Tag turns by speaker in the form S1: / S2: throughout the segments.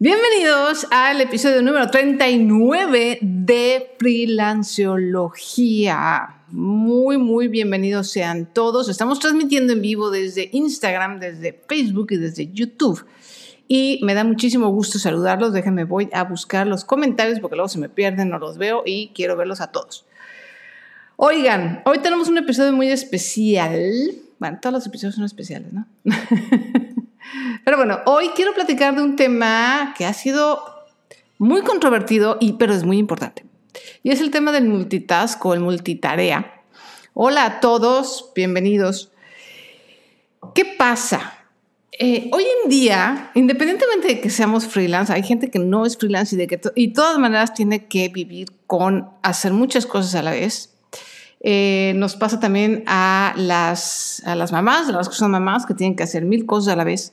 S1: Bienvenidos al episodio número 39 de Freelanceología. Muy, muy bienvenidos sean todos. Estamos transmitiendo en vivo desde Instagram, desde Facebook y desde YouTube. Y me da muchísimo gusto saludarlos. Déjenme, voy a buscar los comentarios porque luego se me pierden, no los veo y quiero verlos a todos. Oigan, hoy tenemos un episodio muy especial. Bueno, todos los episodios son especiales, ¿no? Pero bueno, hoy quiero platicar de un tema que ha sido muy controvertido, y, pero es muy importante. Y es el tema del multitask o el multitarea. Hola a todos, bienvenidos. ¿Qué pasa? Eh, hoy en día, independientemente de que seamos freelance, hay gente que no es freelance y de que y de todas maneras tiene que vivir con hacer muchas cosas a la vez. Eh, nos pasa también a las, a las mamás, a las que son mamás que tienen que hacer mil cosas a la vez.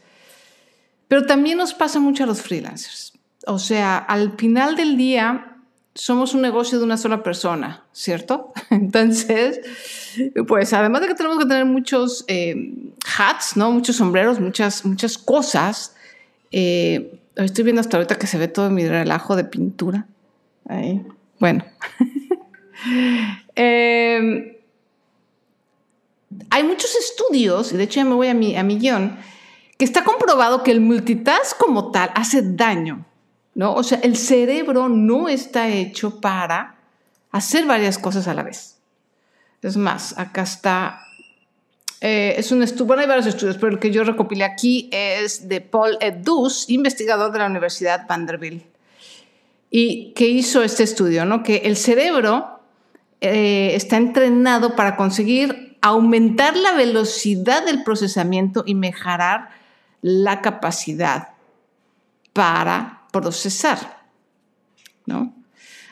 S1: Pero también nos pasa mucho a los freelancers. O sea, al final del día somos un negocio de una sola persona, ¿cierto? Entonces, pues además de que tenemos que tener muchos eh, hats, ¿no? Muchos sombreros, muchas, muchas cosas. Eh, estoy viendo hasta ahorita que se ve todo mi relajo de pintura. Ahí. Bueno. eh, hay muchos estudios, y de hecho ya me voy a mi, a mi guion, que está comprobado que el multitask como tal hace daño, ¿no? O sea, el cerebro no está hecho para hacer varias cosas a la vez. Es más, acá está, eh, es un estudio, bueno, hay varios estudios, pero el que yo recopilé aquí es de Paul Edus, investigador de la Universidad Vanderbilt, y que hizo este estudio, ¿no? Que el cerebro eh, está entrenado para conseguir aumentar la velocidad del procesamiento y mejorar la capacidad para procesar, ¿no?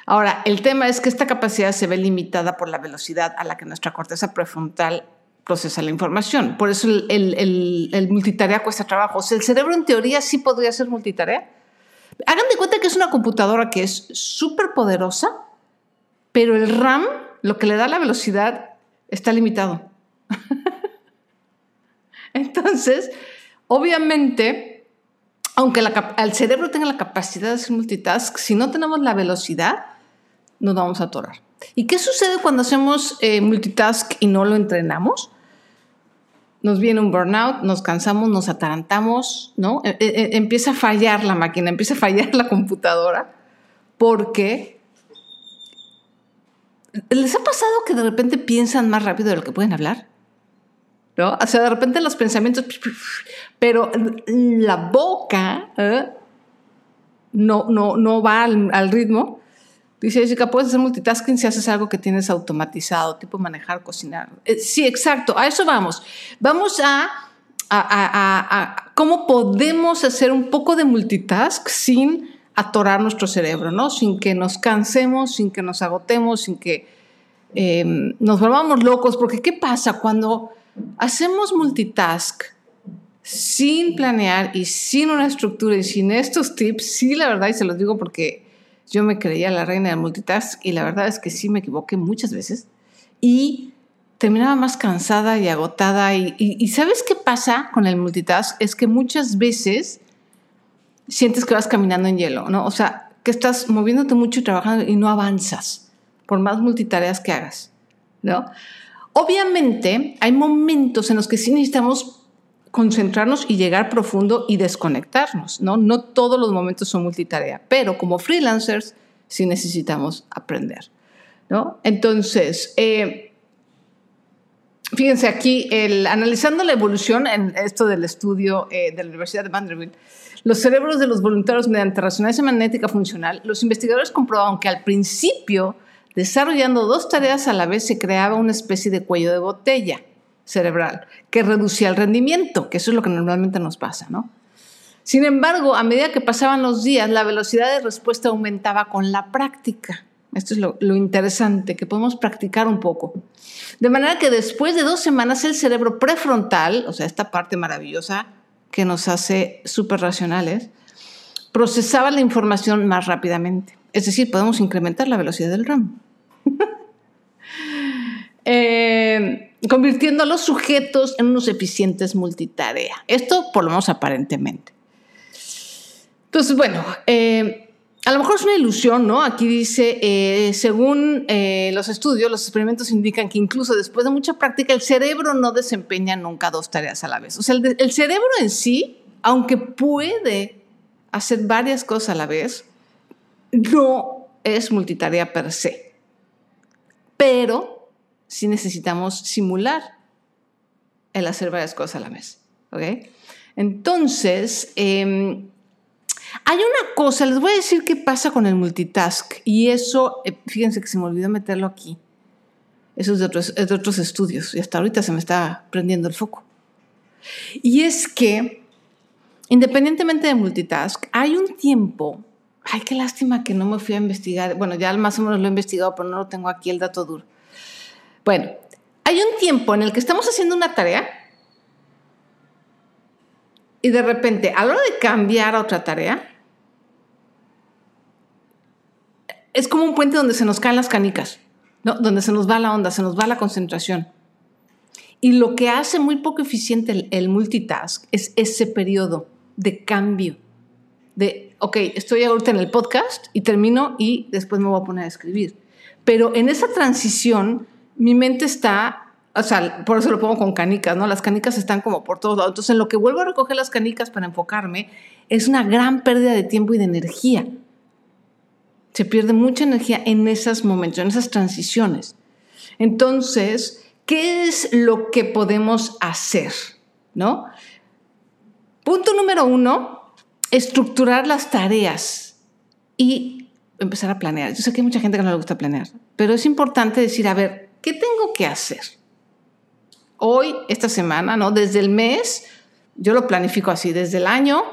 S1: Ahora, el tema es que esta capacidad se ve limitada por la velocidad a la que nuestra corteza prefrontal procesa la información. Por eso el, multitarea cuesta trabajo. O sea, el cerebro en teoría sí podría ser multitarea. Hagan de cuenta que es una computadora que es súper poderosa, pero el RAM, lo que le da la velocidad, está limitado. Entonces, Obviamente, aunque el cerebro tenga la capacidad de hacer multitask, si no tenemos la velocidad, nos vamos a atorar. ¿Y qué sucede cuando hacemos eh, multitask y no lo entrenamos? Nos viene un burnout, nos cansamos, nos atarantamos, ¿no? E, e, e, empieza a fallar la máquina, empieza a fallar la computadora, porque ¿les ha pasado que de repente piensan más rápido de lo que pueden hablar? ¿no? O sea, de repente los pensamientos, pero la boca ¿eh? no, no, no va al, ritmo. Dice Jessica, puedes hacer multitasking si haces algo que tienes automatizado, tipo manejar, cocinar. Eh, sí, exacto, a eso vamos. Vamos a, a, cómo podemos hacer un poco de multitask sin atorar nuestro cerebro, ¿no? Sin que nos cansemos, sin que nos agotemos, sin que eh, nos volvamos locos, porque ¿qué pasa cuando hacemos multitask sin planear y sin una estructura y sin estos tips, sí, la verdad, y se los digo porque yo me creía la reina del multitask y la verdad es que sí me equivoqué muchas veces y terminaba más cansada y agotada. Y, ¿sabes qué pasa con el multitask? Es que muchas veces sientes que vas caminando en hielo, ¿no? O sea, que estás moviéndote mucho y trabajando y no avanzas por más multitareas que hagas, ¿no? Obviamente, hay momentos en los que sí necesitamos concentrarnos y llegar profundo y desconectarnos, ¿no? No todos los momentos son multitarea, pero como freelancers sí necesitamos aprender, ¿no? Entonces, eh, fíjense aquí, el, analizando la evolución en esto del estudio eh, de la Universidad de Vanderbilt, los cerebros de los voluntarios mediante resonancia magnética funcional, los investigadores comprobaron que al principio Desarrollando dos tareas a la vez se creaba una especie de cuello de botella cerebral que reducía el rendimiento, que eso es lo que normalmente nos pasa, ¿no? Sin embargo, a medida que pasaban los días, la velocidad de respuesta aumentaba con la práctica. Esto es lo, interesante, que podemos practicar un poco. De manera que después de dos semanas el cerebro prefrontal, o sea, esta parte maravillosa que nos hace súper racionales, procesaba la información más rápidamente. Es decir, podemos incrementar la velocidad del RAM. Eh, convirtiendo a los sujetos en unos eficientes multitarea. Esto por lo menos aparentemente. Entonces, bueno, eh, a lo mejor es una ilusión, ¿no? Aquí dice, eh, según eh, los estudios, los experimentos indican que incluso después de mucha práctica, el cerebro no desempeña nunca dos tareas a la vez. O sea, el, cerebro en sí, aunque puede hacer varias cosas a la vez, no es multitarea per se. Pero sí necesitamos simular el hacer varias cosas a la vez. ¿Ok? Entonces, eh, hay una cosa, les voy a decir qué pasa con el multitask. Y eso, eh, fíjense que se me olvidó meterlo aquí. Eso es de otros, estudios. Y hasta ahorita se me está prendiendo el foco. Y es que, independientemente de multitask, hay un tiempo. Ay, qué lástima que no me fui a investigar. Bueno, ya más o menos lo he investigado, pero no lo tengo aquí el dato duro. Bueno, hay un tiempo en el que estamos haciendo una tarea y de repente, a la hora de cambiar a otra tarea, es como un puente donde se nos caen las canicas, donde se nos va la onda, se nos va la concentración. Y lo que hace muy poco eficiente el, el multitask es ese periodo de cambio, de, ok, estoy ahorita en el podcast y termino y después me voy a poner a escribir. Pero en esa transición, mi mente está o sea, por eso lo pongo con canicas, ¿no? Las canicas están como por todos lados. Entonces, en lo que vuelvo a recoger las canicas para enfocarme, es una gran pérdida de tiempo y de energía. Se pierde mucha energía en esos momentos, en esas transiciones. Entonces, ¿qué es lo que podemos hacer? ¿No? Punto número uno, estructurar las tareas y empezar a planear. Yo sé que hay mucha gente que no le gusta planear, pero es importante decir, a ver, ¿qué tengo que hacer? Hoy, esta semana, ¿no? Desde el mes, yo lo planifico así, desde el año,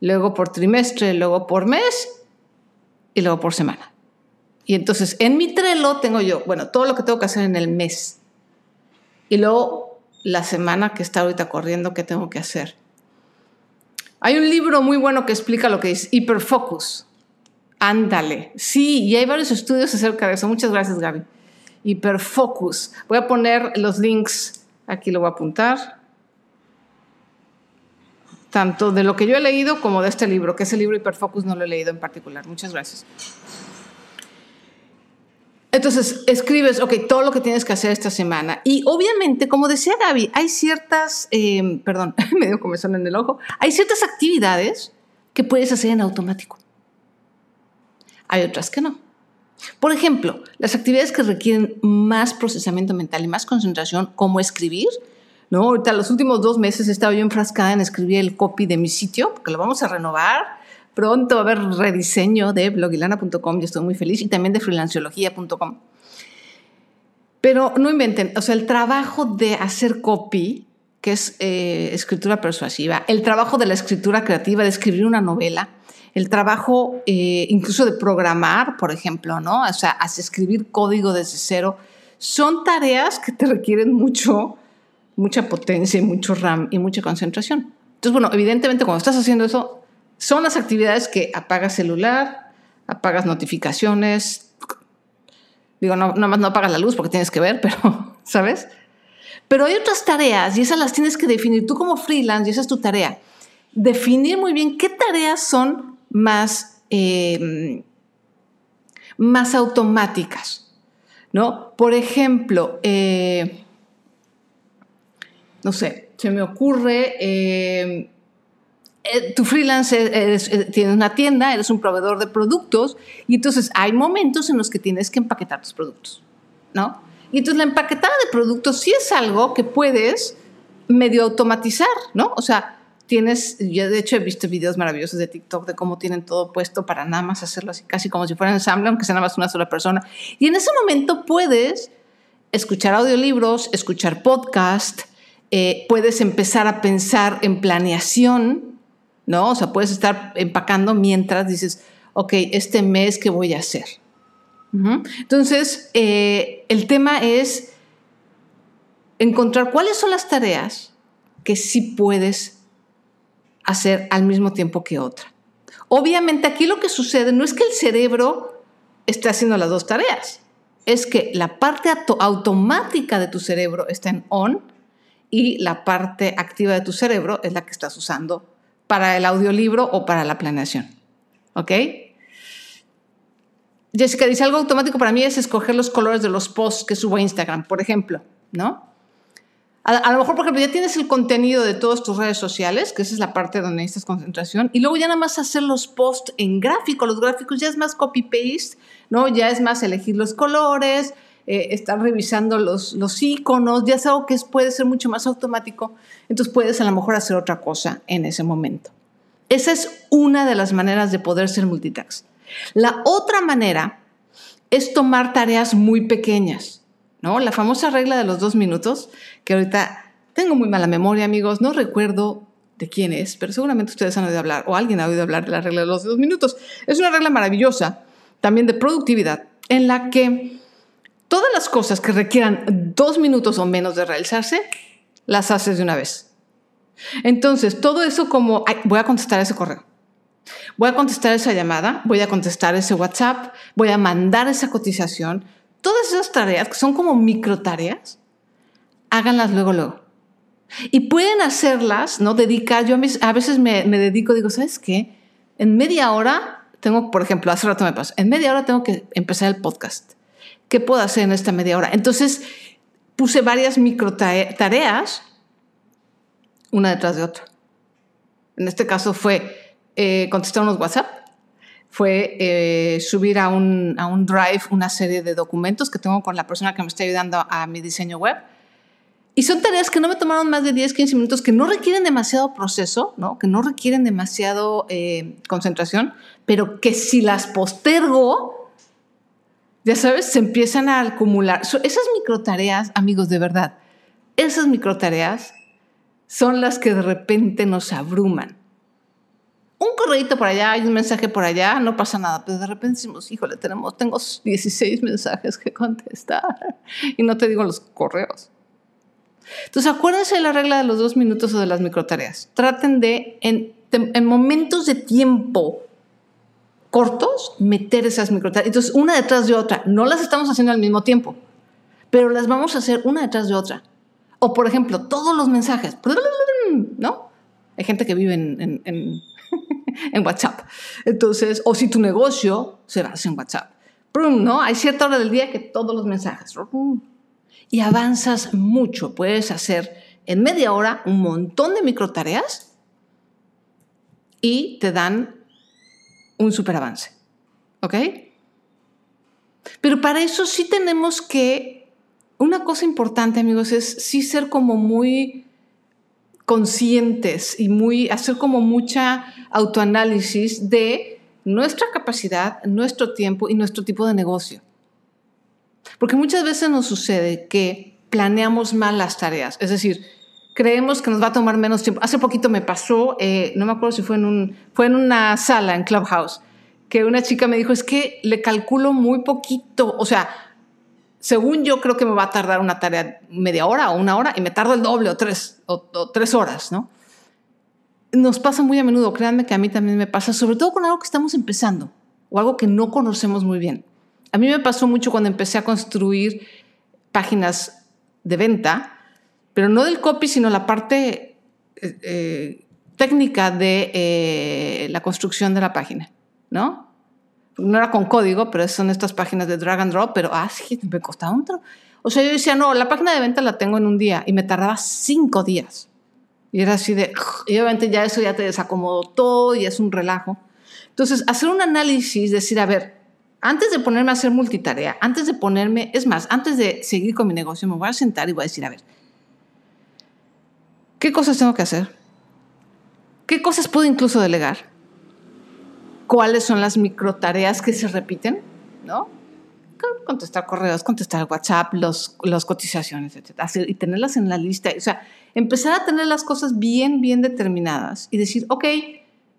S1: luego por trimestre, luego por mes y luego por semana. Y entonces en mi Trello tengo yo, bueno, todo lo que tengo que hacer en el mes. Y luego la semana que está ahorita corriendo, ¿qué tengo que hacer? Hay un libro muy bueno que explica lo que es hiperfocus. Ándale. Sí, y hay varios estudios acerca de eso. Muchas gracias, Gaby. Hiperfocus. Voy a poner los links Aquí lo voy a apuntar. Tanto de lo que yo he leído como de este libro, que ese libro Hiperfocus no lo he leído en particular. Muchas gracias. Entonces, escribes, ok, todo lo que tienes que hacer esta semana. Y obviamente, como decía Gaby, hay ciertas, eh, perdón, me dio comezón en el ojo, hay ciertas actividades que puedes hacer en automático. Hay otras que no. Por ejemplo, las actividades que requieren más procesamiento mental y más concentración, como escribir, ¿no? Ahorita los últimos dos meses he estado yo enfrascada en escribir el copy de mi sitio, porque lo vamos a renovar. Pronto va a haber rediseño de blogilana.com, yo estoy muy feliz, y también de freelanciología.com. Pero no inventen, o sea, el trabajo de hacer copy, que es eh, escritura persuasiva, el trabajo de la escritura creativa, de escribir una novela, el trabajo eh, incluso de programar, por ejemplo, ¿no? O sea, escribir código desde cero, son tareas que te requieren mucho, mucha potencia y mucho RAM y mucha concentración. Entonces, bueno, evidentemente cuando estás haciendo eso, son las actividades que apagas celular, apagas notificaciones, digo, no, nada más no apagas la luz porque tienes que ver, pero, ¿sabes? Pero hay otras tareas y esas las tienes que definir tú como freelance y esa es tu tarea. Definir muy bien qué tareas son más, eh, más automáticas. ¿no? Por ejemplo, eh, no sé, se me ocurre, eh, tu freelance tienes una tienda, eres un proveedor de productos y entonces hay momentos en los que tienes que empaquetar tus productos, ¿no? Y entonces la empaquetada de productos sí es algo que puedes medio automatizar, ¿no? O sea, tienes, yo de hecho he visto videos maravillosos de TikTok de cómo tienen todo puesto para nada más hacerlo así, casi como si fuera ensamble, aunque sea nada más una sola persona. Y en ese momento puedes escuchar audiolibros, escuchar podcast, eh, puedes empezar a pensar en planeación, ¿no? O sea, puedes estar empacando mientras dices, ok, este mes, ¿qué voy a hacer? Entonces, eh, el tema es encontrar cuáles son las tareas que sí puedes hacer al mismo tiempo que otra. Obviamente aquí lo que sucede no es que el cerebro esté haciendo las dos tareas, es que la parte automática de tu cerebro está en on y la parte activa de tu cerebro es la que estás usando para el audiolibro o para la planeación. ¿Ok? Jessica dice, algo automático para mí es escoger los colores de los posts que subo a Instagram, por ejemplo, ¿no? A, lo mejor, por ejemplo, ya tienes el contenido de todas tus redes sociales, que esa es la parte donde necesitas concentración, y luego ya nada más hacer los posts en gráfico. Los gráficos ya es más copy-paste, ¿no? Ya es más elegir los colores, eh, estar revisando los, los iconos, ya es algo que puede ser mucho más automático. Entonces puedes a lo mejor hacer otra cosa en ese momento. Esa es una de las maneras de poder ser multitask. La otra manera es tomar tareas muy pequeñas. ¿No? La famosa regla de los dos minutos, que ahorita tengo muy mala memoria, amigos, no recuerdo de quién es, pero seguramente ustedes han oído hablar o alguien ha oído hablar de la regla de los dos minutos. Es una regla maravillosa, también de productividad, en la que todas las cosas que requieran dos minutos o menos de realizarse, las haces de una vez. Entonces, todo eso como, voy a contestar ese correo, voy a contestar esa llamada, voy a contestar ese WhatsApp, voy a mandar esa cotización, todas esas tareas que son como micro tareas, háganlas luego, luego. Y pueden hacerlas, ¿no? Dedicar, yo a veces me, dedico, digo, ¿sabes qué? En media hora tengo, por ejemplo, hace rato me pasó, en media hora tengo que empezar el podcast. ¿Qué puedo hacer en esta media hora? Entonces puse varias micro tareas, una detrás de otra. En este caso fue eh, contestar unos WhatsApp, fue eh, subir a un, a un Drive una serie de documentos que tengo con la persona que me está ayudando a mi diseño web. Y son tareas que no me tomaron más de 10, 15 minutos, que no requieren demasiado proceso, ¿no? que no requieren demasiado eh, concentración, pero que si las postergo, ya sabes, se empiezan a acumular. esas micro tareas, amigos, de verdad, esas micro tareas son las que de repente nos abruman un correito por allá, hay un mensaje por allá, no pasa nada. Pero de repente decimos, híjole, tenemos, tengo 16 mensajes que contestar. Y no te digo los correos. Entonces, acuérdense de la regla de los dos minutos o de las microtareas. Traten de, en, en momentos de tiempo cortos, meter esas microtareas. Entonces, una detrás de otra. No las estamos haciendo al mismo tiempo, pero las vamos a hacer una detrás de otra. O, por ejemplo, todos los mensajes. ¿No? Hay gente que vive en WhatsApp. Entonces, o si tu negocio se basa en WhatsApp. ¿No? Hay cierta hora del día que todos los mensajes. Y avanzas mucho. Puedes hacer en media hora un montón de micro tareas y te dan un super avance. ¿Ok? Pero para eso sí tenemos que... Una cosa importante, amigos, es sí ser como muy conscientes y muy, hacer como mucha autoanálisis de nuestra capacidad, nuestro tiempo y nuestro tipo de negocio. Porque muchas veces nos sucede que planeamos mal las tareas, es decir, creemos que nos va a tomar menos tiempo. Hace poquito me pasó, eh, no me acuerdo si fue en, un, fue en una sala en Clubhouse, que una chica me dijo, es que le calculo muy poquito, o sea, según yo creo que me va a tardar una tarea media hora o una hora y me tardo el doble o tres, o, tres horas, ¿no? Nos pasa muy a menudo, créanme que a mí también me pasa, sobre todo con algo que estamos empezando o algo que no conocemos muy bien. A mí me pasó mucho cuando empecé a construir páginas de venta, pero no del copy, sino la parte eh, eh, técnica de eh, la construcción de la página, ¿no? No era con código, pero son estas páginas de drag and drop, pero ah, sí, me costaba un O sea, yo decía, no, la página de venta la tengo en un día y me tardaba cinco días. Y era así de, y obviamente ya eso ya te desacomodó todo y es un relajo. Entonces, hacer un análisis, decir, a ver, antes de ponerme a hacer multitarea, antes de ponerme, es más, antes de seguir con mi negocio, me voy a sentar y voy a decir, a ver, ¿qué cosas tengo que hacer? ¿Qué cosas puedo incluso delegar? Cuáles son las micro tareas que se repiten, ¿no? Contestar correos, contestar WhatsApp, los, las cotizaciones, etc. Y tenerlas en la lista. O sea, empezar a tener las cosas bien, bien determinadas y decir, ok,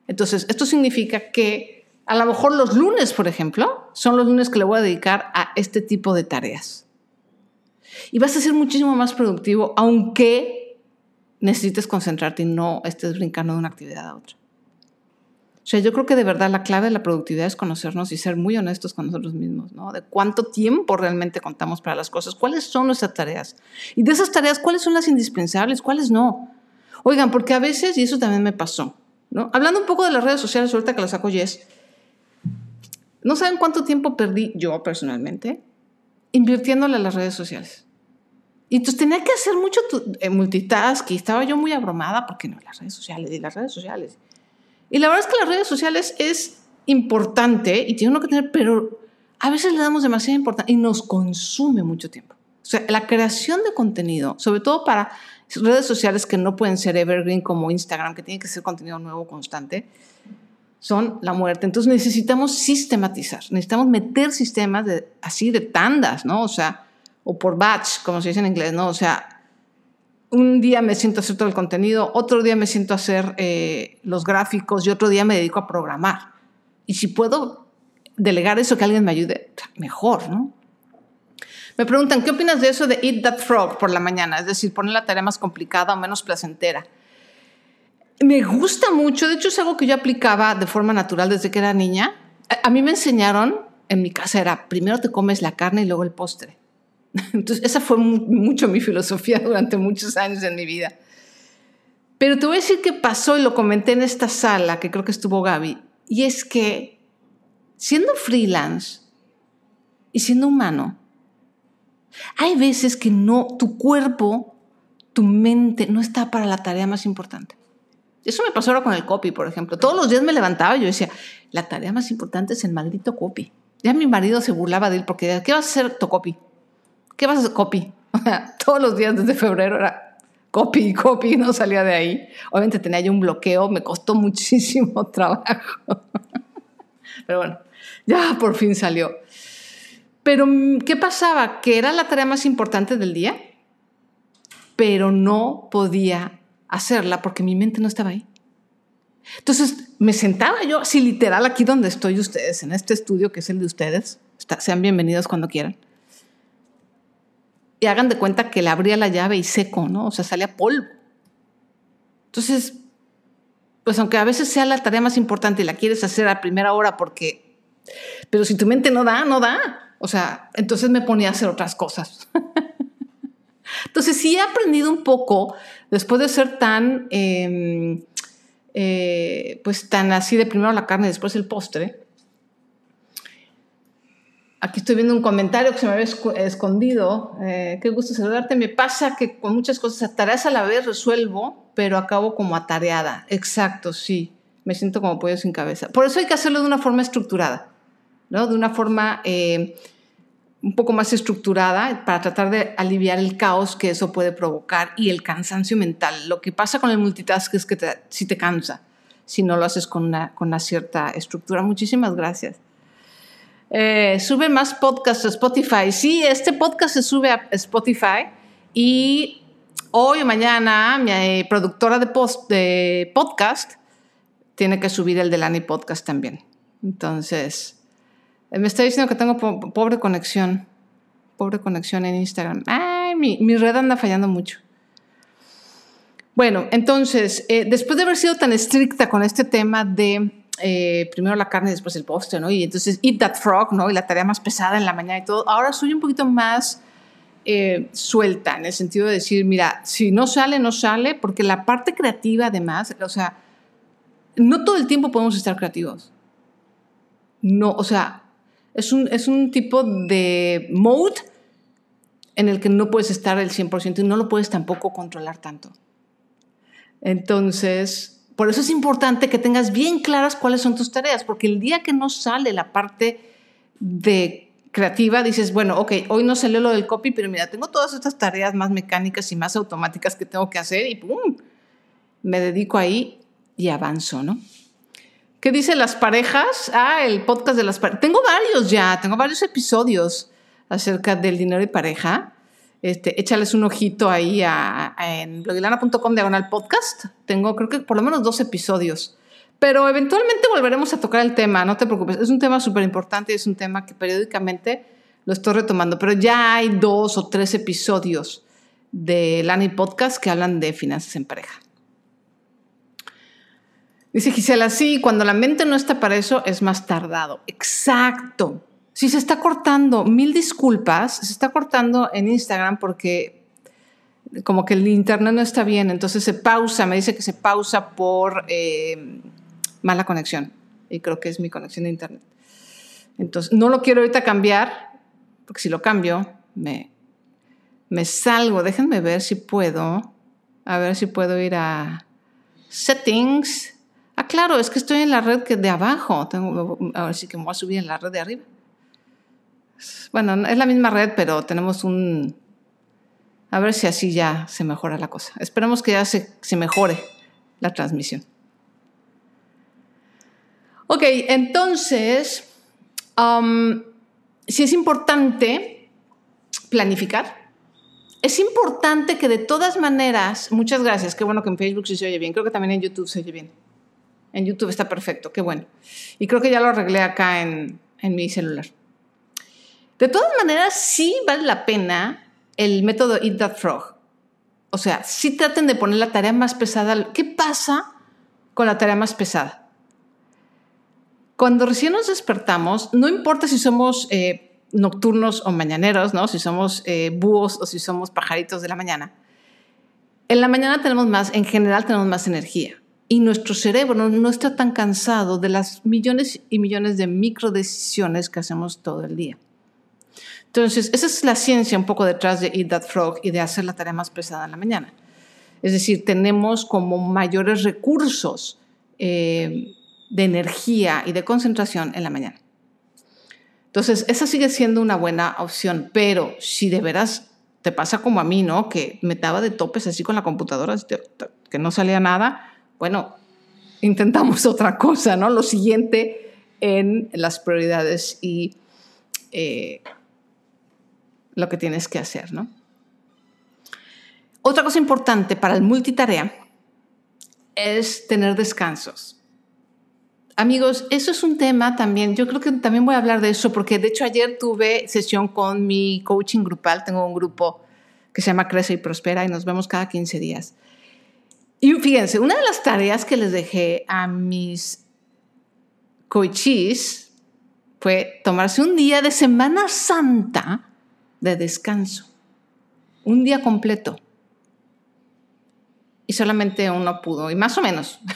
S1: entonces esto significa que a lo mejor los lunes, por ejemplo, son los lunes que le voy a dedicar a este tipo de tareas. Y vas a ser muchísimo más productivo, aunque necesites concentrarte y no estés brincando de una actividad a otra. O sea, yo creo que de verdad la clave de la productividad es conocernos y ser muy honestos con nosotros mismos, ¿no? De cuánto tiempo realmente contamos para las cosas, cuáles son nuestras tareas. Y de esas tareas, cuáles son las indispensables, cuáles no. Oigan, porque a veces, y eso también me pasó, ¿no? Hablando un poco de las redes sociales, ahorita que las saco Yes, No saben cuánto tiempo perdí yo personalmente invirtiéndole a las redes sociales. Y entonces tenía que hacer mucho eh, multitask y estaba yo muy abrumada porque no, las redes sociales y las redes sociales. Y la verdad es que las redes sociales es importante y tiene uno que tener, pero a veces le damos demasiada importancia y nos consume mucho tiempo. O sea, la creación de contenido, sobre todo para redes sociales que no pueden ser evergreen como Instagram, que tiene que ser contenido nuevo constante, son la muerte. Entonces necesitamos sistematizar, necesitamos meter sistemas de, así de tandas, ¿no? O sea, o por batch, como se dice en inglés, ¿no? O sea, un día me siento a hacer todo el contenido, otro día me siento a hacer eh, los gráficos y otro día me dedico a programar. Y si puedo delegar eso, que alguien me ayude, mejor, ¿no? Me preguntan, ¿qué opinas de eso de eat that frog por la mañana? Es decir, poner la tarea más complicada o menos placentera. Me gusta mucho, de hecho es algo que yo aplicaba de forma natural desde que era niña. A mí me enseñaron, en mi casa era, primero te comes la carne y luego el postre. Entonces, esa fue mucho mi filosofía durante muchos años en mi vida. Pero te voy a decir qué pasó y lo comenté en esta sala, que creo que estuvo Gaby, y es que siendo freelance y siendo humano, hay veces que no, tu cuerpo, tu mente no está para la tarea más importante. Eso me pasó ahora con el copy, por ejemplo. Todos los días me levantaba y yo decía, la tarea más importante es el maldito copy. Ya mi marido se burlaba de él porque ¿qué vas a hacer tu copy? ¿Qué vas a hacer copy? Todos los días desde febrero era copy, copy, no salía de ahí. Obviamente tenía yo un bloqueo, me costó muchísimo trabajo. Pero bueno, ya por fin salió. Pero, ¿qué pasaba? Que era la tarea más importante del día, pero no podía hacerla porque mi mente no estaba ahí. Entonces me sentaba yo así literal aquí donde estoy ustedes, en este estudio que es el de ustedes. sean bienvenidos cuando quieran. Hagan de cuenta que le abría la llave y seco, ¿no? O sea, salía polvo. Entonces, pues aunque a veces sea la tarea más importante y la quieres hacer a primera hora porque, pero si tu mente no da, no da. O sea, entonces me ponía a hacer otras cosas. entonces sí he aprendido un poco, después de ser tan, em, eh, pues tan así de primero la carne y después el postre. Aquí estoy viendo un comentario que se me había escondido. Eh, qué gusto saludarte. Me pasa que con muchas cosas, tareas a la vez resuelvo, pero acabo como atareada. Exacto, sí. Me siento como pollo sin cabeza. Por eso hay que hacerlo de una forma estructurada. ¿no? De una forma eh, un poco más estructurada para tratar de aliviar el caos que eso puede provocar y el cansancio mental. Lo que pasa con el multitask es que si te cansa, si no lo haces con con una cierta estructura. Muchísimas gracias. Eh, sube más podcasts a Spotify. Sí, este podcast se sube a Spotify y hoy o mañana mi eh, productora de, podcast tiene que subir el de Lani Podcast también. Entonces, eh, me está diciendo que tengo pobre conexión. Pobre conexión en Instagram. Ay, mi, red anda fallando mucho. Bueno, entonces, después de haber sido tan estricta con este tema de eh, primero la carne y después el postre, ¿no? Y entonces, eat that frog, ¿no? Y la tarea más pesada en la mañana y todo. Ahora soy un poquito más suelta en el sentido de decir, mira, si no sale, no sale, porque la parte creativa además, o sea, no todo el tiempo podemos estar creativos. No, o sea, es un, es un tipo de mode en el que no puedes estar el 100% y no lo puedes tampoco controlar tanto. Entonces, por eso es importante que tengas bien claras cuáles son tus tareas, porque el día que no sale la parte de creativa, dices, bueno, ok, hoy no salió lo del copy, pero mira, tengo todas estas tareas más mecánicas y más automáticas que tengo que hacer y ¡pum! Me dedico ahí y avanzo, ¿no? ¿Qué dice las parejas? Ah, el podcast de las parejas. Tengo varios ya, tengo varios episodios acerca del dinero y pareja. Este, échales un ojito ahí a, en blogilana.com diagonal podcast. Tengo creo que por lo menos dos episodios. Pero eventualmente volveremos a tocar el tema, no te preocupes. Es un tema súper importante y es un tema que periódicamente lo estoy retomando. Pero ya hay dos o tres episodios de Lani Podcast que hablan de finanzas en pareja. Dice Gisela, sí, cuando la mente no está para eso es más tardado. Exacto. Si se está cortando, mil disculpas, se está cortando en Instagram porque como que el internet no está bien, entonces se pausa, me dice que se pausa por eh, mala conexión. Y creo que es mi conexión de internet. Entonces, no lo quiero ahorita cambiar, porque si lo cambio, me, salgo. Déjenme ver si puedo. A ver si puedo ir a settings. Ah, claro, es que estoy en la red que de abajo. Tengo, ahora sí que me voy a subir en la red de arriba. Bueno, es la misma red, pero tenemos un... A ver si así ya se mejora la cosa. Esperemos que ya se, mejore la transmisión. Ok, entonces, um, si es importante planificar, es importante que de todas maneras, muchas gracias, qué bueno que en Facebook sí se oye bien, creo que también en YouTube se oye bien. En YouTube está perfecto, qué bueno. Y creo que ya lo arreglé acá en mi celular. De todas maneras, sí vale la pena el método Eat That Frog. O sea, sí traten de poner la tarea más pesada. ¿Qué pasa con la tarea más pesada? Cuando recién nos despertamos, no importa si somos eh, nocturnos o mañaneros, ¿no? si somos eh, búhos o si somos pajaritos de la mañana, en la mañana tenemos más, en general tenemos más energía. Y nuestro cerebro no, está tan cansado de las millones y millones de micro decisiones que hacemos todo el día. Entonces, esa es la ciencia un poco detrás de Eat That Frog y de hacer la tarea más pesada en la mañana. Es decir, tenemos como mayores recursos eh, de energía y de concentración en la mañana. Entonces, esa sigue siendo una buena opción, pero si de veras te pasa como a mí, ¿no? Que me daba de topes así con la computadora, que no salía nada, bueno, intentamos otra cosa, ¿no? Lo siguiente en las prioridades y eh, lo que tienes que hacer, ¿no? Otra cosa importante para el multitarea es tener descansos. Amigos, eso es un tema también, yo creo que también voy a hablar de eso, porque de hecho ayer tuve sesión con mi coaching grupal, tengo un grupo que se llama Crece y Prospera y nos vemos cada 15 días. Y fíjense, una de las tareas que les dejé a mis coaches fue tomarse un día de Semana Santa de descanso, un día completo. Y solamente uno pudo, y más o menos.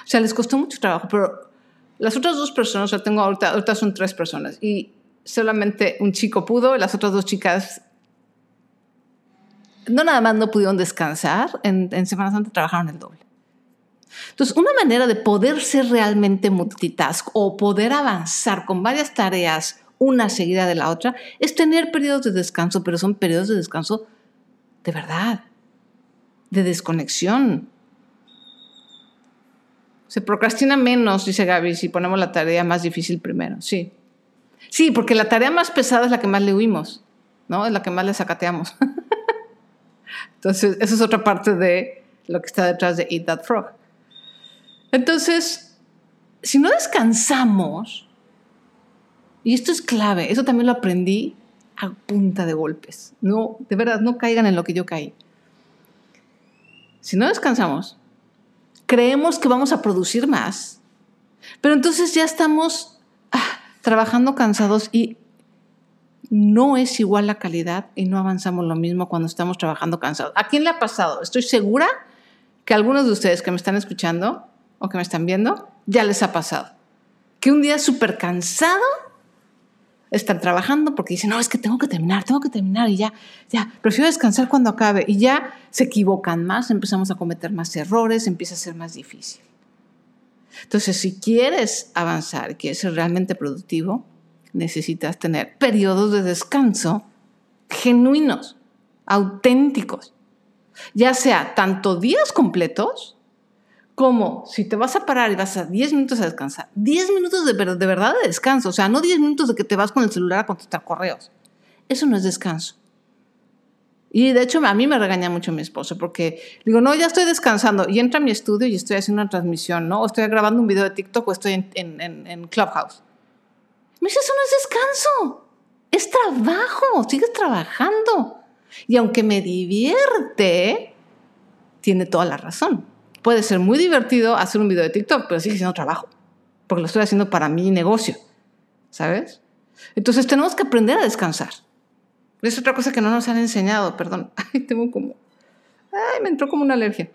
S1: O sea, les costó mucho trabajo, pero las otras dos personas, o sea, tengo ahorita, ahorita son tres personas y solamente un chico pudo y las otras dos chicas no nada más no pudieron descansar, en, en Semana Santa trabajaron el doble. Entonces, una manera de poder ser realmente multitask o poder avanzar con varias tareas una seguida de la otra es tener periodos de descanso, pero son periodos de descanso de verdad, de desconexión, se procrastina menos, dice Gaby, si ponemos la tarea más difícil primero. Sí. Sí, porque la tarea más pesada es la que más le huimos, ¿no? Es la que más le sacateamos. Entonces, esa es otra parte de lo que está detrás de Eat That Frog. Entonces, si no descansamos, y esto es clave, eso también lo aprendí a punta de golpes. No, de verdad, no caigan en lo que yo caí. Si no descansamos, creemos que vamos a producir más, pero entonces ya estamos ah, trabajando cansados y no es igual la calidad y no avanzamos lo mismo cuando estamos trabajando cansados. ¿A quién le ha pasado? Estoy segura que algunos de ustedes que me están escuchando o que me están viendo ya les ha pasado. Que un día súper cansado están trabajando porque dicen, no, es que tengo que terminar, tengo que terminar y ya, ya, prefiero descansar cuando acabe y ya se equivocan más, empezamos a cometer más errores, empieza a ser más difícil. Entonces, si quieres avanzar, quieres ser realmente productivo, necesitas tener periodos de descanso genuinos, auténticos, ya sea tanto días completos como si te vas a parar y vas a 10 minutos a descansar, 10 minutos de, de verdad de descanso, o sea, no 10 minutos de que te vas con el celular a contestar correos. Eso no es descanso. Y de hecho a mí me regaña mucho mi esposo porque digo, no, ya estoy descansando y entra a mi estudio y estoy haciendo una transmisión, ¿no? O estoy grabando un video de TikTok o estoy en Clubhouse. Me dice, eso no es descanso, es trabajo, sigues trabajando. Y aunque me divierte, tiene toda la razón puede ser muy divertido hacer un video de TikTok, pero sigue siendo trabajo, porque lo estoy haciendo para mi negocio, ¿sabes? Entonces tenemos que aprender a descansar. Es otra cosa que no nos han enseñado, perdón. Ay, tengo como... Ay, me entró como una alergia.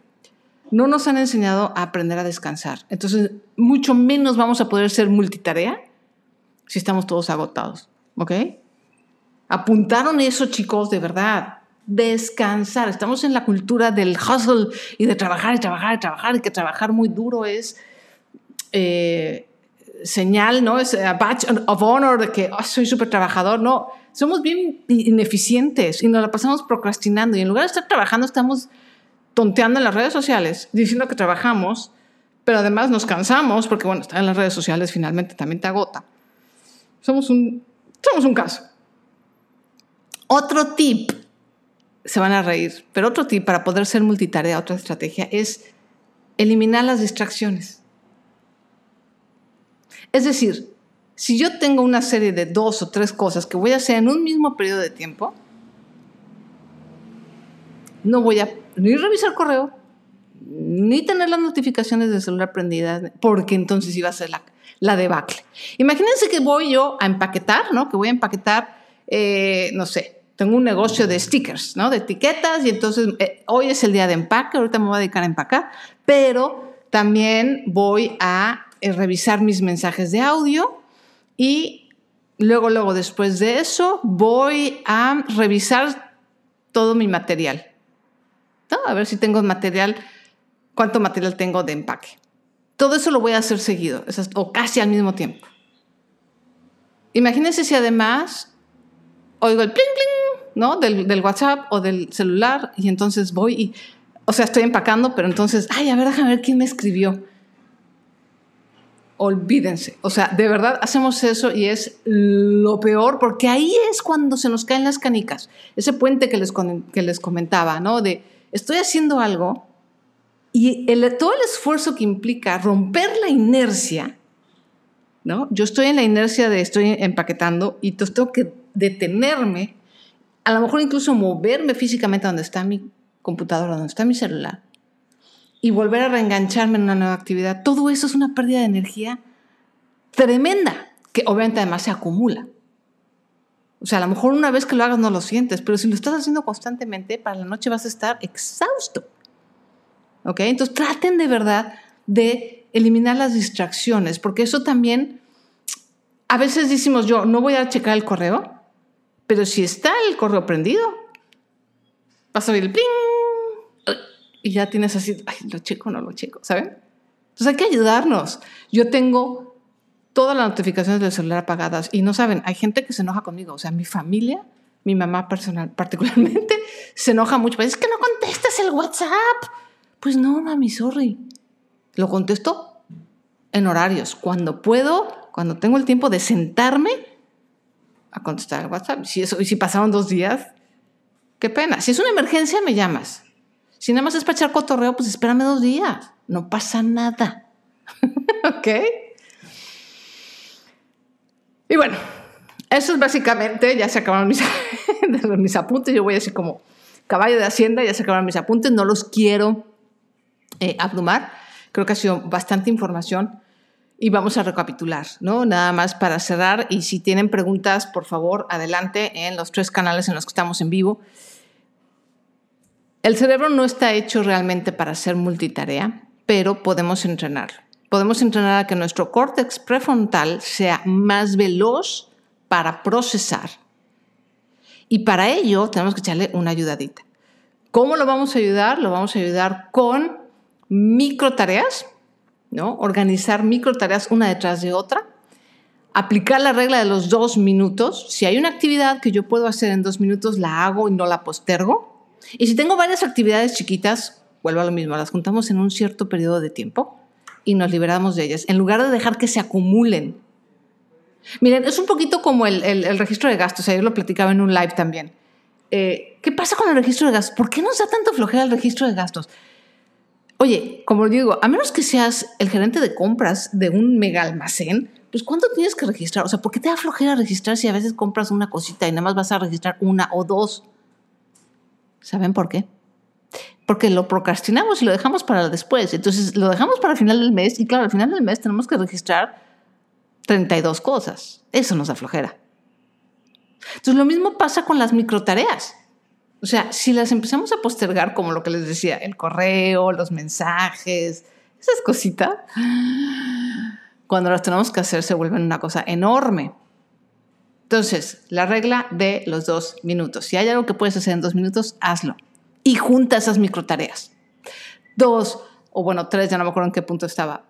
S1: No nos han enseñado a aprender a descansar. Entonces, mucho menos vamos a poder ser multitarea si estamos todos agotados. ¿Ok? Apuntaron eso, chicos, de verdad. Descansar. Estamos en la cultura del hustle y de trabajar y trabajar y trabajar y que trabajar muy duro es eh, señal, ¿no? Es a badge of honor de que oh, soy súper trabajador. No, somos bien ineficientes y nos la pasamos procrastinando y en lugar de estar trabajando estamos tonteando en las redes sociales diciendo que trabajamos, pero además nos cansamos porque, bueno, estar en las redes sociales finalmente también te agota. Somos un, somos un caso. Otro tip, se van a reír, pero otro tip para poder ser multitarea, otra estrategia, es eliminar las distracciones. Es decir, si yo tengo una serie de dos o tres cosas que voy a hacer en un mismo periodo de tiempo, no voy a ni revisar correo, ni tener las notificaciones del celular prendidas, porque entonces iba a ser la, la debacle. Imagínense que voy yo a empaquetar, ¿no? Que voy a empaquetar, eh, no sé, tengo un negocio de stickers, ¿no? De etiquetas y entonces eh, hoy es el día de empaque, ahorita me voy a dedicar a empacar, pero también voy a eh, revisar mis mensajes de audio y luego, luego después de eso voy a revisar todo mi material, ¿no? A ver si tengo material, cuánto material tengo de empaque. Todo eso lo voy a hacer seguido, o casi al mismo tiempo. Imagínense si además oigo el pling pling, ¿no? Del, del, WhatsApp o del celular y entonces voy y, o sea, estoy empacando, pero entonces, ay, a ver, déjame ver quién me escribió. Olvídense, o sea, de verdad hacemos eso y es lo peor porque ahí es cuando se nos caen las canicas. Ese puente que les, que les comentaba, ¿no? De, estoy haciendo algo y el, todo el esfuerzo que implica romper la inercia, ¿no? Yo estoy en la inercia de estoy empaquetando y tengo que detenerme, a lo mejor incluso moverme físicamente donde está mi computadora, donde está mi celular, y volver a reengancharme en una nueva actividad. Todo eso es una pérdida de energía tremenda, que obviamente además se acumula. O sea, a lo mejor una vez que lo hagas no lo sientes, pero si lo estás haciendo constantemente, para la noche vas a estar exhausto. ¿Ok? Entonces traten de verdad de eliminar las distracciones, porque eso también, a veces decimos yo, no voy a checar el correo, pero si está el correo prendido, vas a oír el ping y ya tienes así, ay, lo checo no lo checo, ¿saben? Entonces hay que ayudarnos. Yo tengo todas las notificaciones del celular apagadas y no saben, hay gente que se enoja conmigo, o sea, mi familia, mi mamá personal particularmente, se enoja mucho, es que no contestas el WhatsApp. Pues no, mami, sorry. Lo contesto en horarios, cuando puedo, cuando tengo el tiempo de sentarme a contestar el WhatsApp. Si eso, y si pasaron dos días, qué pena. Si es una emergencia, me llamas. Si nada más es para echar cotorreo, pues espérame dos días. No pasa nada. ¿Ok? Y bueno, eso es básicamente, ya se acabaron mis, mis apuntes. Yo voy así como caballo de hacienda, ya se acabaron mis apuntes. No los quiero eh, abrumar. Creo que ha sido bastante información y vamos a recapitular, ¿no? Nada más para cerrar y si tienen preguntas, por favor, adelante en los tres canales en los que estamos en vivo. El cerebro no está hecho realmente para ser multitarea, pero podemos entrenarlo. Podemos entrenar a que nuestro córtex prefrontal sea más veloz para procesar. Y para ello tenemos que echarle una ayudadita. ¿Cómo lo vamos a ayudar? Lo vamos a ayudar con micro tareas, ¿no? Organizar micro tareas una detrás de otra. Aplicar la regla de los dos minutos. Si hay una actividad que yo puedo hacer en dos minutos, la hago y no la postergo. Y si tengo varias actividades chiquitas, vuelvo a lo mismo, las juntamos en un cierto periodo de tiempo y nos liberamos de ellas, en lugar de dejar que se acumulen. Miren, es un poquito como el, registro de gastos, ayer lo platicaba en un live también. Eh, ¿Qué pasa con el registro de gastos? ¿Por qué nos da tanto flojera el registro de gastos? Oye, como digo, a menos que seas el gerente de compras de un mega almacén, pues ¿cuánto tienes que registrar? O sea, ¿por qué te da flojera registrar si a veces compras una cosita y nada más vas a registrar una o dos? ¿Saben por qué? Porque lo procrastinamos y lo dejamos para después. Entonces lo dejamos para el final del mes y claro, al final del mes tenemos que registrar 32 cosas. Eso nos da flojera. Entonces lo mismo pasa con las microtareas. O sea, si las empezamos a postergar, como lo que les decía, el correo, los mensajes, esas cositas, cuando las tenemos que hacer se vuelven una cosa enorme. Entonces, la regla de los dos minutos. Si hay algo que puedes hacer en dos minutos, hazlo. Y junta esas microtareas. Dos, o bueno, tres, ya no me acuerdo en qué punto estaba.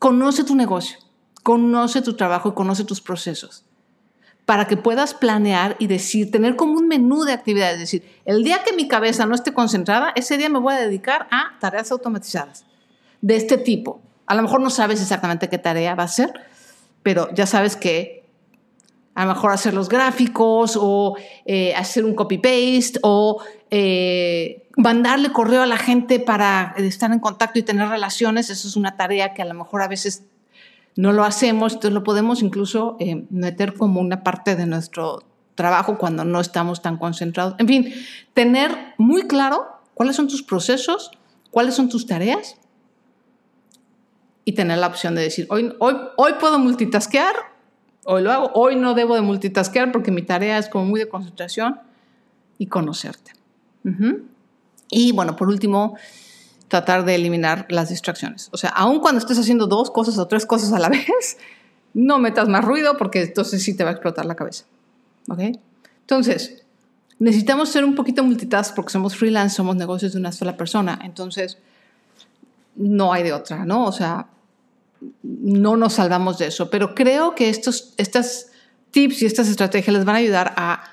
S1: Conoce tu negocio, conoce tu trabajo y conoce tus procesos para que puedas planear y decir, tener como un menú de actividades. Es decir, el día que mi cabeza no esté concentrada, ese día me voy a dedicar a tareas automatizadas de este tipo. A lo mejor no sabes exactamente qué tarea va a ser, pero ya sabes que a lo mejor hacer los gráficos o eh, hacer un copy-paste o eh, mandarle correo a la gente para estar en contacto y tener relaciones. Eso es una tarea que a lo mejor a veces no lo hacemos, entonces lo podemos incluso eh, meter como una parte de nuestro trabajo cuando no estamos tan concentrados. En fin, tener muy claro cuáles son tus procesos, cuáles son tus tareas y tener la opción de decir, hoy, hoy, hoy puedo multitasquear, hoy lo hago, hoy no debo de multitasquear porque mi tarea es como muy de concentración y conocerte. Y bueno, por último, tratar de eliminar las distracciones. O sea, aun cuando estés haciendo dos cosas o tres cosas a la vez, no metas más ruido porque entonces sí te va a explotar la cabeza. ¿Ok? Entonces, necesitamos ser un poquito multitask porque somos freelance, somos negocios de una sola persona. Entonces, no hay de otra, ¿no? O sea, no nos salvamos de eso. Pero creo que estos estas tips y estas estrategias les van a ayudar a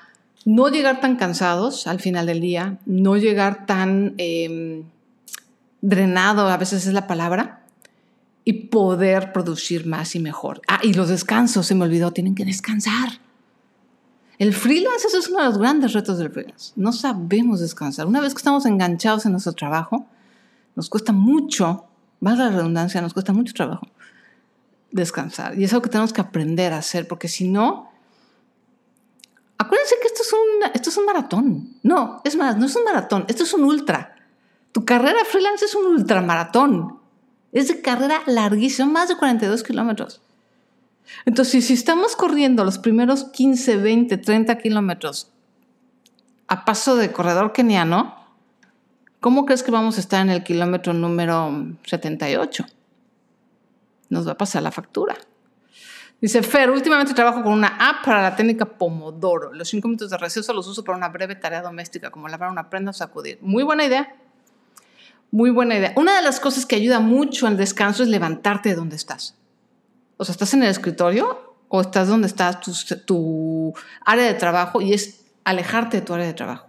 S1: no llegar tan cansados al final del día, no llegar tan... Em, drenado, a veces es la palabra, y poder producir más y mejor. Ah, y los descansos, se me olvidó, tienen que descansar. El freelance, eso es uno de los grandes retos del freelance. No sabemos descansar. Una vez que estamos enganchados en nuestro trabajo, nos cuesta mucho, más la redundancia, nos cuesta mucho trabajo descansar. Y es algo que tenemos que aprender a hacer, porque si no, acuérdense que esto es, un, esto es un maratón. No, es más, no es un maratón, esto es un ultra. Tu carrera freelance es un ultramaratón. Es de carrera larguísima, más de 42 kilómetros. Entonces, si estamos corriendo los primeros 15, 20, 30 kilómetros a paso de corredor keniano, ¿cómo crees que vamos a estar en el kilómetro número 78? Nos va a pasar la factura. Dice Fer, últimamente trabajo con una app para la técnica Pomodoro. Los cinco minutos de receso los uso para una breve tarea doméstica, como lavar una prenda o sacudir. Muy buena idea. Muy buena idea. Una de las cosas que ayuda mucho al descanso es levantarte de donde estás. O sea, estás en el escritorio o estás donde está tu, área de trabajo y es alejarte de tu área de trabajo.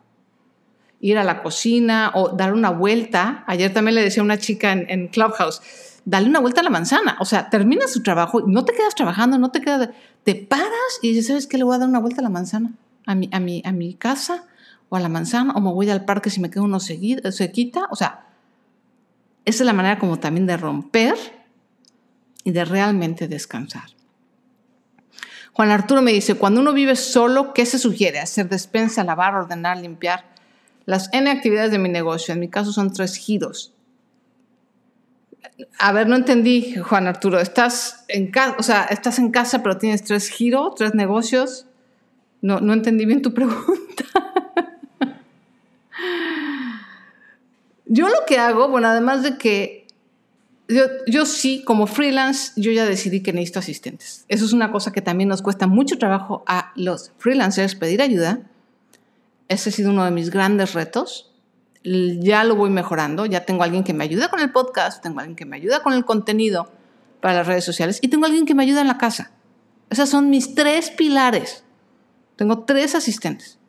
S1: Ir a la cocina o dar una vuelta. Ayer también le decía a una chica en, Clubhouse, dale una vuelta a la manzana. O sea, termina su trabajo y no te quedas trabajando, no te quedas... Te paras y dices, ¿sabes qué? Le voy a dar una vuelta a la manzana, a mi, a mi, a mi casa o a la manzana, o me voy al parque si me quedo uno seguido, se quita. O sea, esa es la manera como también de romper y de realmente descansar. Juan Arturo me dice, cuando uno vive solo, ¿qué se sugiere? Hacer despensa, lavar, ordenar, limpiar. Las N actividades de mi negocio, en mi caso son tres giros. A ver, no entendí, Juan Arturo. Estás en casa, o sea, estás en casa, pero tienes tres giros, tres negocios. No, no entendí bien tu pregunta. Yo lo que hago, bueno, además de que yo, sí, como freelance, yo ya decidí que necesito asistentes. Eso es una cosa que también nos cuesta mucho trabajo a los freelancers pedir ayuda. Ese ha sido uno de mis grandes retos. Ya lo voy mejorando. Ya tengo alguien que me ayuda con el podcast, tengo alguien que me ayuda con el contenido para las redes sociales y tengo alguien que me ayuda en la casa. Esas son mis tres pilares. Tengo tres asistentes.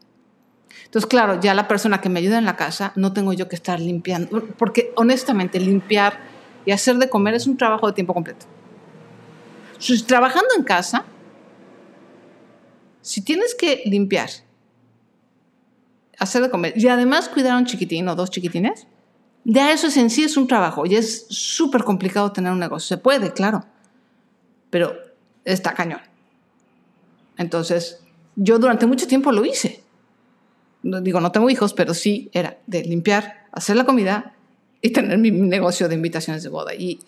S1: Entonces, claro, ya la persona que me ayuda en la casa, no tengo yo que estar limpiando, porque honestamente limpiar y hacer de comer es un trabajo de tiempo completo. Si trabajando en casa, si tienes que limpiar, hacer de comer y además cuidar a un chiquitín o dos chiquitines, ya eso en sí es un trabajo y es súper complicado tener un negocio. Se puede, claro, pero está cañón. Entonces, yo durante mucho tiempo lo hice digo, no tengo hijos, pero sí era de limpiar, hacer la comida y tener mi negocio de invitaciones de boda. Y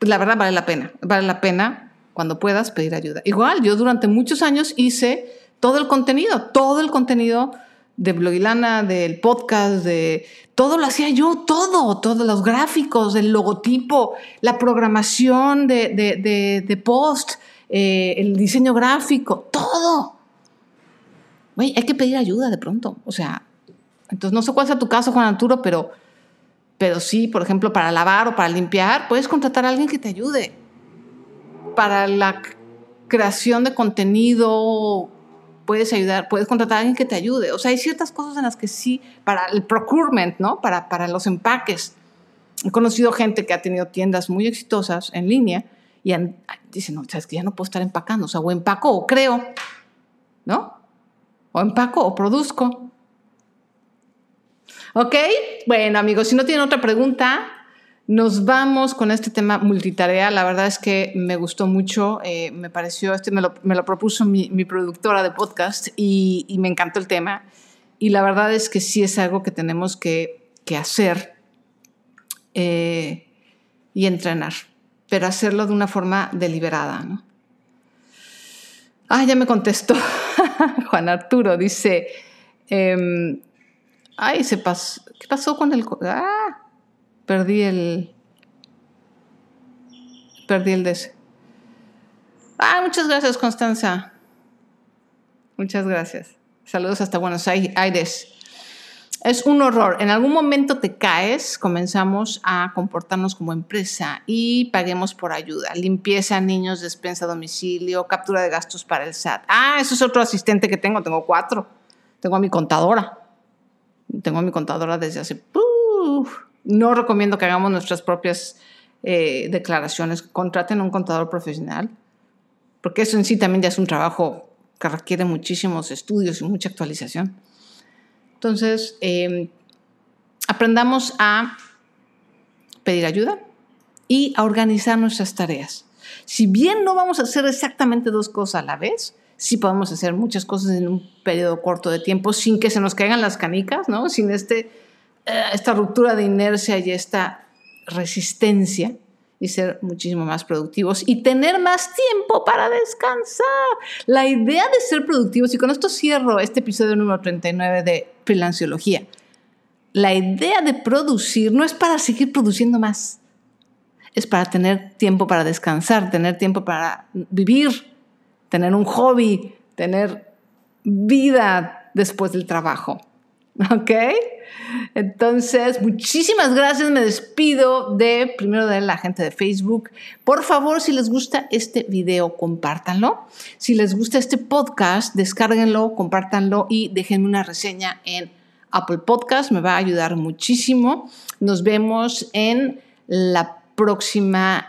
S1: la verdad vale la pena, vale la pena cuando puedas pedir ayuda. Igual, yo durante muchos años hice todo el contenido, todo el contenido de Blogilana, del podcast, de todo lo hacía yo, todo, todos los gráficos, el logotipo, la programación de, post, eh, el diseño gráfico, todo. Hay que pedir ayuda de pronto. O sea, entonces no sé cuál sea tu caso, Juan Arturo, pero, pero sí, por ejemplo, para lavar o para limpiar, puedes contratar a alguien que te ayude. Para la creación de contenido, puedes ayudar, puedes contratar a alguien que te ayude. O sea, hay ciertas cosas en las que sí, para el procurement, ¿no? Para, para los empaques. He conocido gente que ha tenido tiendas muy exitosas en línea y dicen, no, sabes que ya no puedo estar empacando, o sea, o empaco o creo, ¿no? O empaco o produzco. ¿Ok? Bueno, amigos, si no tienen otra pregunta, nos vamos con este tema multitarea. La verdad es que me gustó mucho, eh, me pareció, este me lo, propuso mi, productora de podcast y, me encantó el tema. Y la verdad es que sí es algo que tenemos que, hacer eh, y entrenar, pero hacerlo de una forma deliberada. Ah, ya me contestó Juan Arturo, dice, em, ay, se pasó, ¿qué pasó con el... Ah, Perdí el. Perdí el DS. Ah, muchas gracias, Constanza. Muchas gracias. Saludos hasta Buenos Aires. Es un horror. En algún momento te caes, comenzamos a comportarnos como empresa y paguemos por ayuda. Limpieza, niños, despensa domicilio, captura de gastos para el SAT. Ah, eso es otro asistente que tengo. Tengo cuatro. Tengo a mi contadora. Tengo a mi contadora desde hace... No recomiendo que hagamos nuestras propias eh, declaraciones. Contraten a un contador profesional, porque eso en sí también ya es un trabajo que requiere muchísimos estudios y mucha actualización. Entonces, em, aprendamos a pedir ayuda y a organizar nuestras tareas. Si bien no vamos a hacer exactamente dos cosas a la vez, sí podemos hacer muchas cosas en un periodo corto de tiempo sin que se nos caigan las canicas, ¿no? Sin este eh, esta ruptura de inercia y esta resistencia y ser muchísimo más productivos y tener más tiempo para descansar. La idea de ser productivos, y con esto cierro este episodio número 39 de Freelanciología, la idea de producir no es para seguir produciendo más, es para tener tiempo para descansar, tener tiempo para vivir, tener un hobby, tener vida después del trabajo. ¿Ok? Entonces, muchísimas gracias. Me despido de primero de la gente de Facebook. Por favor, si les gusta este video, compártanlo. Si les gusta este podcast, descárguenlo, compártanlo y déjenme una reseña en Apple Podcast. Me va a ayudar muchísimo. Nos vemos en la próxima